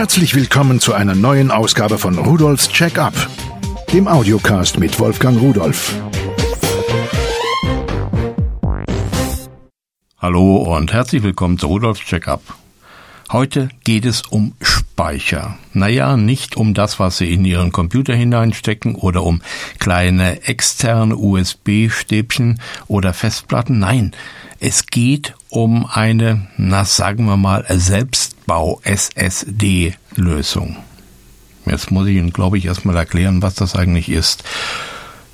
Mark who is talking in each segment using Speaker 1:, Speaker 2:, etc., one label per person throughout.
Speaker 1: Herzlich willkommen zu einer neuen Ausgabe von Rudolfs Check-up, dem Audiocast mit Wolfgang Rudolf.
Speaker 2: Hallo und herzlich willkommen zu Rudolfs Check-up. Heute geht es um Speicher. Naja, nicht um das, was Sie in Ihren Computer hineinstecken oder um kleine externe USB-Stäbchen oder Festplatten. Nein, es geht um eine, na sagen wir mal, Selbstbau-SSD-Lösung. Jetzt muss ich Ihnen, glaube ich, erstmal erklären, was das eigentlich ist.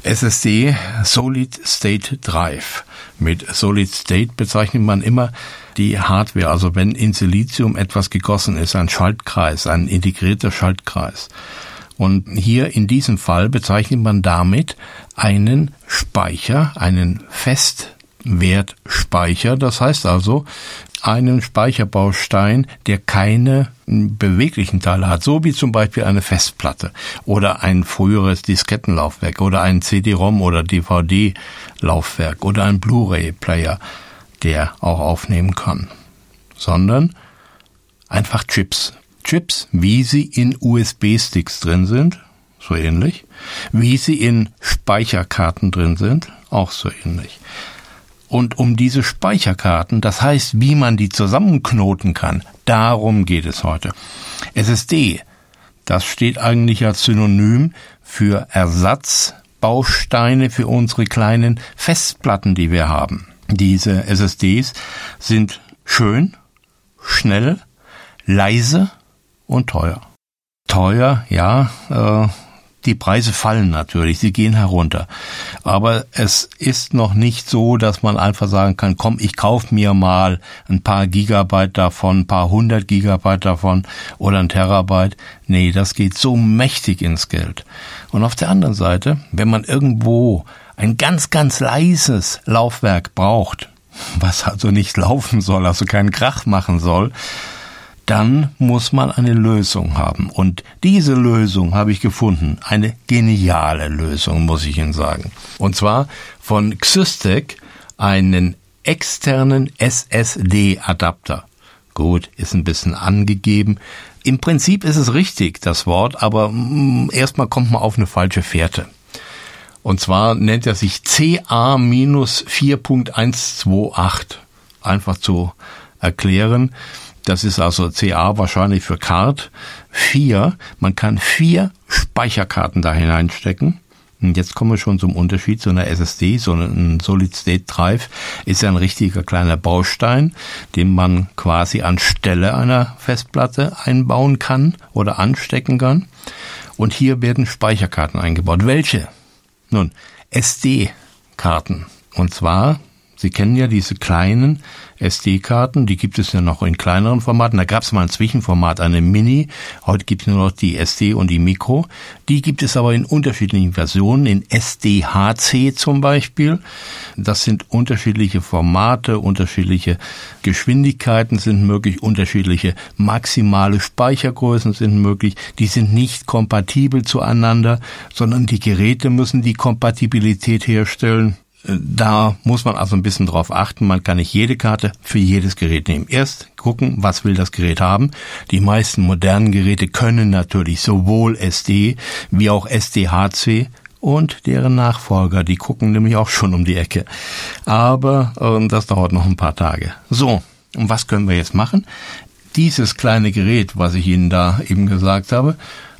Speaker 2: SSD Solid State Drive. Mit Solid State bezeichnet man immer die Hardware, also wenn in Silizium etwas gegossen ist, ein Schaltkreis, ein integrierter Schaltkreis. Und hier in diesem Fall bezeichnet man damit einen Speicher, einen Festwertspeicher. Das heißt also einen Speicherbaustein, der keine beweglichen Teile hat, so wie zum Beispiel eine Festplatte oder ein früheres Diskettenlaufwerk oder ein CD-ROM oder DVD-Laufwerk oder ein Blu-ray-Player der auch aufnehmen kann, sondern einfach Chips. Chips, wie sie in USB-Sticks drin sind, so ähnlich, wie sie in Speicherkarten drin sind, auch so ähnlich. Und um diese Speicherkarten, das heißt, wie man die zusammenknoten kann, darum geht es heute. SSD, das steht eigentlich als Synonym für Ersatzbausteine für unsere kleinen Festplatten, die wir haben. Diese SSDs sind schön, schnell, leise und teuer. Teuer, ja, äh, die Preise fallen natürlich, sie gehen herunter. Aber es ist noch nicht so, dass man einfach sagen kann, komm, ich kauf mir mal ein paar Gigabyte davon, ein paar hundert Gigabyte davon oder ein Terabyte. Nee, das geht so mächtig ins Geld. Und auf der anderen Seite, wenn man irgendwo ein ganz, ganz leises Laufwerk braucht, was also nicht laufen soll, also keinen Krach machen soll, dann muss man eine Lösung haben. Und diese Lösung habe ich gefunden. Eine geniale Lösung, muss ich Ihnen sagen. Und zwar von Xystec einen externen SSD-Adapter. Gut, ist ein bisschen angegeben. Im Prinzip ist es richtig, das Wort, aber mm, erstmal kommt man auf eine falsche Fährte. Und zwar nennt er sich CA-4.128. Einfach zu erklären. Das ist also CA wahrscheinlich für Card. Vier. Man kann vier Speicherkarten da hineinstecken. Und jetzt kommen wir schon zum Unterschied zu einer SSD. So ein Solid State Drive ist ja ein richtiger kleiner Baustein, den man quasi anstelle einer Festplatte einbauen kann oder anstecken kann. Und hier werden Speicherkarten eingebaut. Welche? Nun, SD-Karten. Und zwar, Sie kennen ja diese kleinen SD-Karten, die gibt es ja noch in kleineren Formaten. Da gab es mal ein Zwischenformat, eine Mini. Heute gibt es nur noch die SD und die Micro. Die gibt es aber in unterschiedlichen Versionen, in SDHC zum Beispiel. Das sind unterschiedliche Formate, unterschiedliche Geschwindigkeiten sind möglich, unterschiedliche maximale Speichergrößen sind möglich. Die sind nicht kompatibel zueinander, sondern die Geräte müssen die Kompatibilität herstellen. Da muss man also ein bisschen drauf achten. Man kann nicht jede Karte für jedes Gerät nehmen. Erst gucken, was will das Gerät haben. Die meisten modernen Geräte können natürlich sowohl SD wie auch SDHC und deren Nachfolger, die gucken nämlich auch schon um die Ecke. Aber äh, das dauert noch ein paar Tage. So, und was können wir jetzt machen? Dieses kleine Gerät, was ich Ihnen da eben gesagt habe,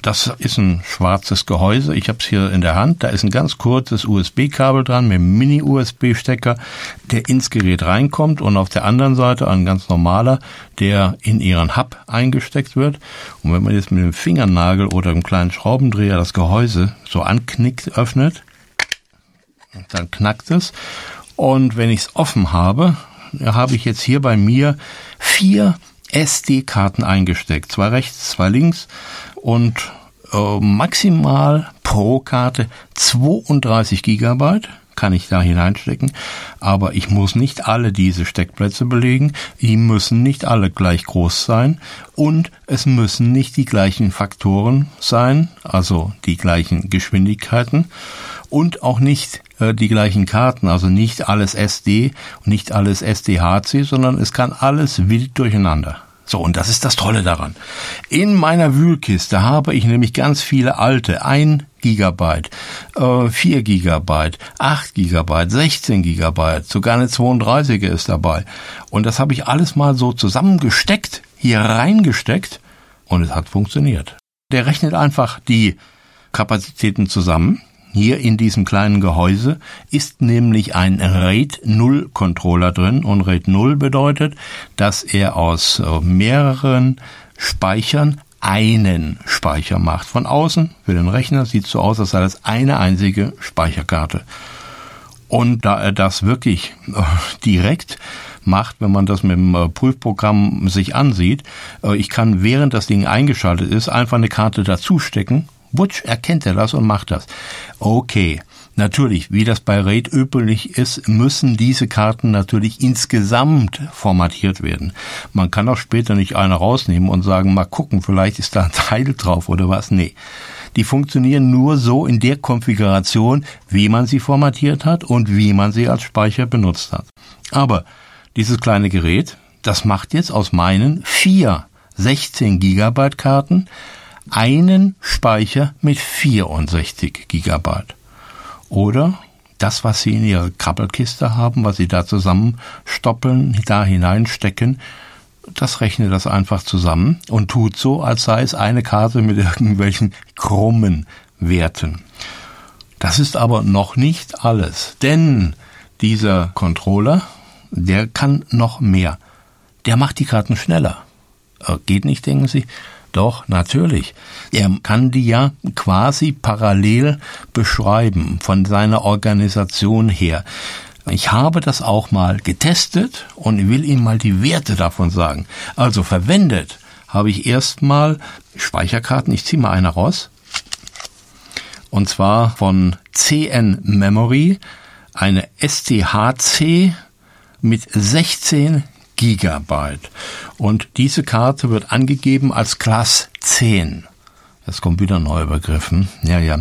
Speaker 2: das ist ein schwarzes Gehäuse. Ich habe es hier in der Hand. Da ist ein ganz kurzes USB-Kabel dran mit einem Mini-USB-Stecker, der ins Gerät reinkommt und auf der anderen Seite ein ganz normaler, der in Ihren Hub eingesteckt wird. Und wenn man jetzt mit dem Fingernagel oder einem kleinen Schraubendreher das Gehäuse so anknickt, öffnet, dann knackt es. Und wenn ich es offen habe, habe ich jetzt hier bei mir vier SD-Karten eingesteckt. Zwei rechts, zwei links und äh, maximal pro Karte 32 Gigabyte kann ich da hineinstecken, aber ich muss nicht alle diese Steckplätze belegen, die müssen nicht alle gleich groß sein. Und es müssen nicht die gleichen Faktoren sein, also die gleichen Geschwindigkeiten. Und auch nicht äh, die gleichen Karten, also nicht alles SD und nicht alles SDHC, sondern es kann alles wild durcheinander. So, und das ist das Tolle daran. In meiner Wühlkiste habe ich nämlich ganz viele alte, 1 Gigabyte, äh, 4 Gigabyte, 8 Gigabyte, 16 Gigabyte, sogar eine 32er ist dabei. Und das habe ich alles mal so zusammengesteckt, hier reingesteckt und es hat funktioniert. Der rechnet einfach die Kapazitäten zusammen hier in diesem kleinen Gehäuse ist nämlich ein RAID 0 Controller drin und RAID 0 bedeutet, dass er aus äh, mehreren Speichern einen Speicher macht. Von außen für den Rechner sieht es so aus, als sei das eine einzige Speicherkarte. Und da er das wirklich äh, direkt macht, wenn man das mit dem äh, Prüfprogramm sich ansieht, ich kann während das Ding eingeschaltet ist, einfach eine Karte dazustecken Butch erkennt er das und macht das. Okay. Natürlich, wie das bei RAID üblich ist, müssen diese Karten natürlich insgesamt formatiert werden. Man kann auch später nicht eine rausnehmen und sagen, mal gucken, vielleicht ist da ein Teil drauf oder was. Nee. Die funktionieren nur so in der Konfiguration, wie man sie formatiert hat und wie man sie als Speicher benutzt hat. Aber dieses kleine Gerät, das macht jetzt aus meinen vier 16 Gigabyte Karten einen Speicher mit 64 Gigabyte. Oder das, was Sie in Ihrer Krabbelkiste haben, was Sie da zusammenstoppeln, da hineinstecken, das rechnet das einfach zusammen und tut so, als sei es eine Karte mit irgendwelchen krummen Werten. Das ist aber noch nicht alles, denn dieser Controller, der kann noch mehr. Der macht die Karten schneller. Geht nicht, denken Sie? Doch, natürlich. Er kann die ja quasi parallel beschreiben von seiner Organisation her. Ich habe das auch mal getestet und will Ihnen mal die Werte davon sagen. Also verwendet habe ich erstmal Speicherkarten. Ich ziehe mal eine raus. Und zwar von CN Memory eine STHC mit 16 Gigabyte. Und diese Karte wird angegeben als Class 10. Jetzt kommt wieder Begriff. Hm? Ja, ja.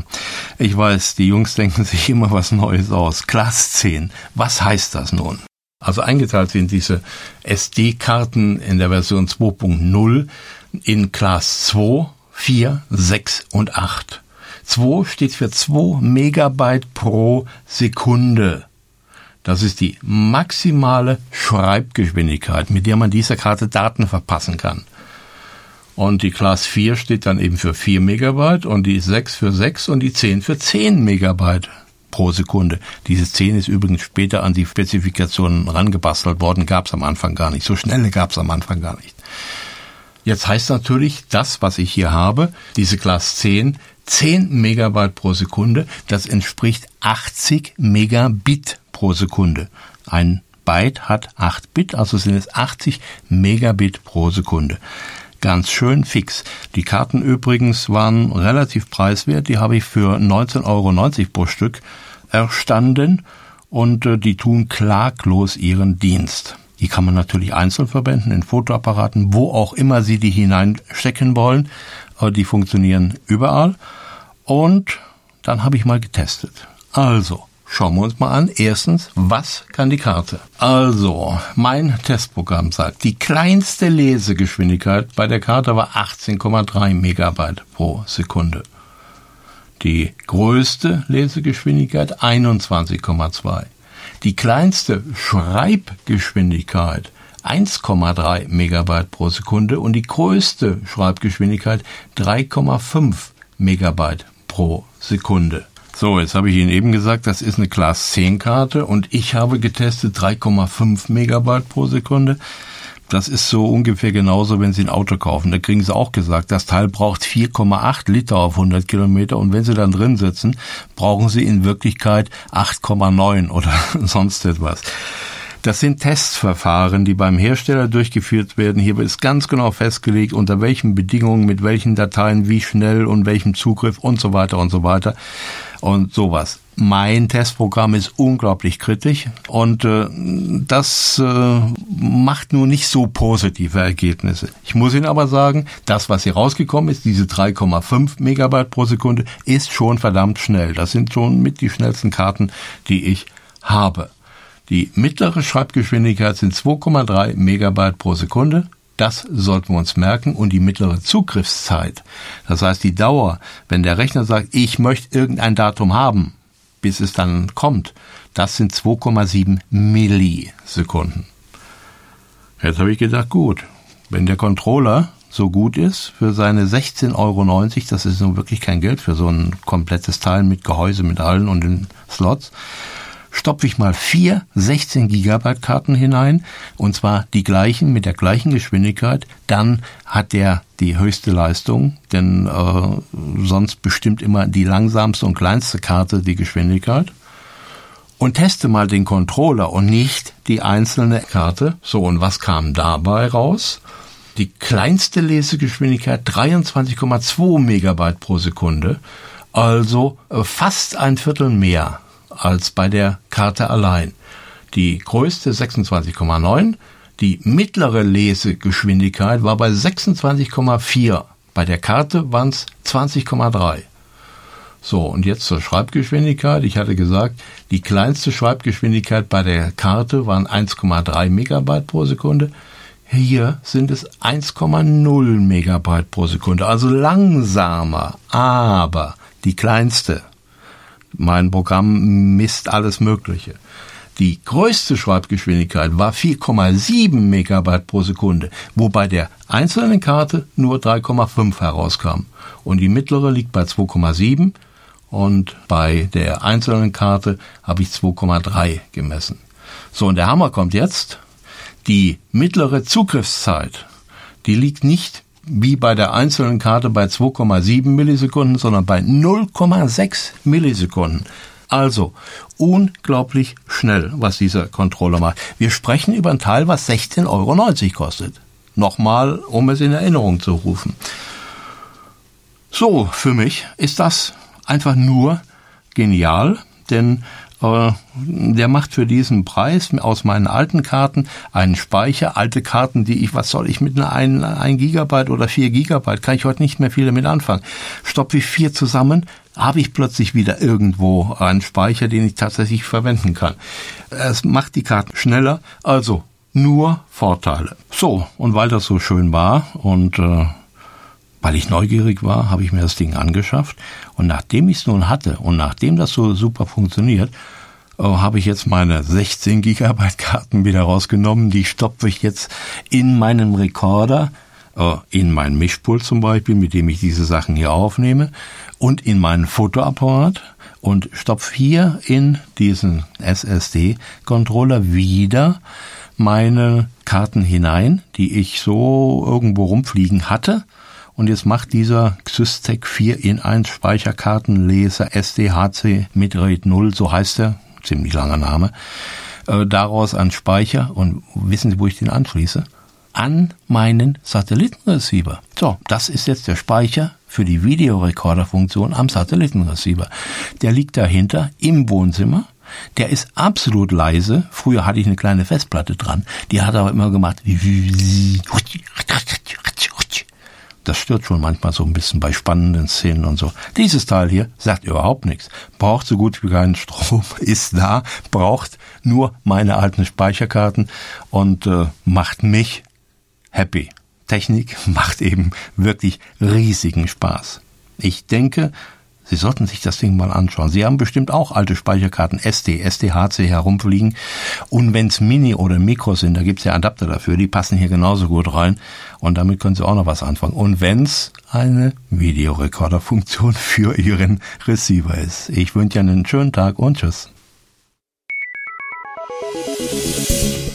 Speaker 2: Ich weiß, die Jungs denken sich immer was Neues aus. Class 10. Was heißt das nun? Also eingeteilt sind diese SD-Karten in der Version 2.0 in Class 2, 4, 6 und 8. 2 steht für 2 Megabyte pro Sekunde. Das ist die maximale Schreibgeschwindigkeit, mit der man dieser Karte Daten verpassen kann. Und die Class 4 steht dann eben für 4 Megabyte und die 6 für 6 und die 10 für 10 Megabyte pro Sekunde. Diese 10 ist übrigens später an die Spezifikationen rangebastelt worden, gab es am Anfang gar nicht. So schnell gab es am Anfang gar nicht. Jetzt heißt natürlich, das, was ich hier habe, diese Class 10, 10 Megabyte pro Sekunde, das entspricht 80 Megabit pro Sekunde. Ein Byte hat 8 Bit, also sind es 80 Megabit pro Sekunde. Ganz schön fix. Die Karten übrigens waren relativ preiswert. Die habe ich für 19,90 Euro pro Stück erstanden und äh, die tun klaglos ihren Dienst. Die kann man natürlich einzeln verwenden, in Fotoapparaten, wo auch immer Sie die hineinstecken wollen. Aber die funktionieren überall. Und dann habe ich mal getestet. Also, Schauen wir uns mal an. Erstens, was kann die Karte? Also, mein Testprogramm sagt, die kleinste Lesegeschwindigkeit bei der Karte war 18,3 Megabyte pro Sekunde. Die größte Lesegeschwindigkeit 21,2. Die kleinste Schreibgeschwindigkeit 1,3 Megabyte pro Sekunde und die größte Schreibgeschwindigkeit 3,5 Megabyte pro Sekunde. So, jetzt habe ich Ihnen eben gesagt, das ist eine Class 10 Karte und ich habe getestet 3,5 Megabyte pro Sekunde. Das ist so ungefähr genauso, wenn Sie ein Auto kaufen. Da kriegen Sie auch gesagt, das Teil braucht 4,8 Liter auf 100 Kilometer und wenn Sie dann drin sitzen, brauchen Sie in Wirklichkeit 8,9 oder sonst etwas. Das sind Testverfahren, die beim Hersteller durchgeführt werden. Hier ist ganz genau festgelegt, unter welchen Bedingungen, mit welchen Dateien, wie schnell und welchem Zugriff und so weiter und so weiter und sowas. Mein Testprogramm ist unglaublich kritisch und äh, das äh, macht nur nicht so positive Ergebnisse. Ich muss Ihnen aber sagen, das, was hier rausgekommen ist, diese 3,5 Megabyte pro Sekunde, ist schon verdammt schnell. Das sind schon mit die schnellsten Karten, die ich habe. Die mittlere Schreibgeschwindigkeit sind 2,3 Megabyte pro Sekunde Das sollten wir uns merken und die mittlere Zugriffszeit. Das heißt, die Dauer, wenn der Rechner sagt, ich möchte irgendein Datum haben, bis es dann kommt, das sind 2,7 Millisekunden. Jetzt habe ich gedacht, gut, wenn der Controller so gut ist für seine 16,90 Euro, das ist nun wirklich kein Geld für so ein komplettes Teil mit Gehäuse, mit allen und den Slots, stopfe ich mal vier 16 Gigabyte Karten hinein und zwar die gleichen mit der gleichen Geschwindigkeit, dann hat der die höchste Leistung, denn äh, sonst bestimmt immer die langsamste und kleinste Karte die Geschwindigkeit und teste mal den Controller und nicht die einzelne Karte. So, und was kam dabei raus? Die kleinste Lesegeschwindigkeit 23,2 Megabyte pro Sekunde, also äh, fast ein Viertel mehr als bei der Karte allein. Die größte 26,9, die mittlere Lesegeschwindigkeit war bei 26,4. Bei der Karte waren es 20,3. So, und jetzt zur Schreibgeschwindigkeit. Ich hatte gesagt, die kleinste Schreibgeschwindigkeit bei der Karte waren 1,3 Megabyte pro Sekunde. Hier sind es 1,0 Megabyte pro Sekunde, also langsamer, aber die kleinste mein Programm misst alles Mögliche. Die größte Schreibgeschwindigkeit war 4,7 Megabyte pro Sekunde, wobei der einzelnen Karte nur 3,5 herauskam. Und die mittlere liegt bei 2,7 und bei der einzelnen Karte habe ich 2,3 gemessen. So, und der Hammer kommt jetzt. Die mittlere Zugriffszeit, die liegt nicht wie bei der einzelnen Karte bei 2,7 Millisekunden, sondern bei 0,6 Millisekunden. Also unglaublich schnell, was dieser Controller macht. Wir sprechen über ein Teil, was 16,90 Euro kostet. Nochmal, um es in Erinnerung zu rufen. So, für mich ist das einfach nur genial, denn der macht für diesen Preis aus meinen alten Karten einen Speicher, alte Karten, die ich, was soll ich mit einer 1, 1 Gigabyte oder 4 Gigabyte, kann ich heute nicht mehr viel damit anfangen. Stopfe ich vier zusammen, habe ich plötzlich wieder irgendwo einen Speicher, den ich tatsächlich verwenden kann. Es macht die Karten schneller, also nur Vorteile. So, und weil das so schön war und äh, weil ich neugierig war, habe ich mir das Ding angeschafft und nachdem ich es nun hatte und nachdem das so super funktioniert, äh, habe ich jetzt meine 16 Gigabyte Karten wieder rausgenommen. Die stopfe ich jetzt in meinem Rekorder, äh, in mein Mischpult zum Beispiel, mit dem ich diese Sachen hier aufnehme, und in meinen Fotoapparat und stopfe hier in diesen SSD-Controller wieder meine Karten hinein, die ich so irgendwo rumfliegen hatte und jetzt macht dieser Xystec 4 in 1 Speicherkartenleser SDHC mit RAID 0, so heißt er, ziemlich langer Name, äh, daraus einen Speicher und wissen Sie, wo ich den anschließe? An meinen Satellitenreceiver. So, das ist jetzt der Speicher für die Videorekorderfunktion am Satellitenreceiver. Der liegt dahinter im Wohnzimmer. Der ist absolut leise. Früher hatte ich eine kleine Festplatte dran. Die hat aber immer gemacht. Das stört schon manchmal so ein bisschen bei spannenden Szenen und so. Dieses Teil hier sagt überhaupt nichts. Braucht so gut wie keinen Strom, ist da, braucht nur meine alten Speicherkarten und äh, macht mich happy. Technik macht eben wirklich riesigen Spaß. Ich denke, Sie sollten sich das Ding mal anschauen. Sie haben bestimmt auch alte Speicherkarten SD, SDHC herumfliegen. Und wenn's Mini oder Mikro sind, da gibt's ja Adapter dafür, die passen hier genauso gut rein. Und damit können Sie auch noch was anfangen. Und wenn's eine Videorekorderfunktion für Ihren Receiver ist. Ich wünsche Ihnen einen schönen Tag und tschüss.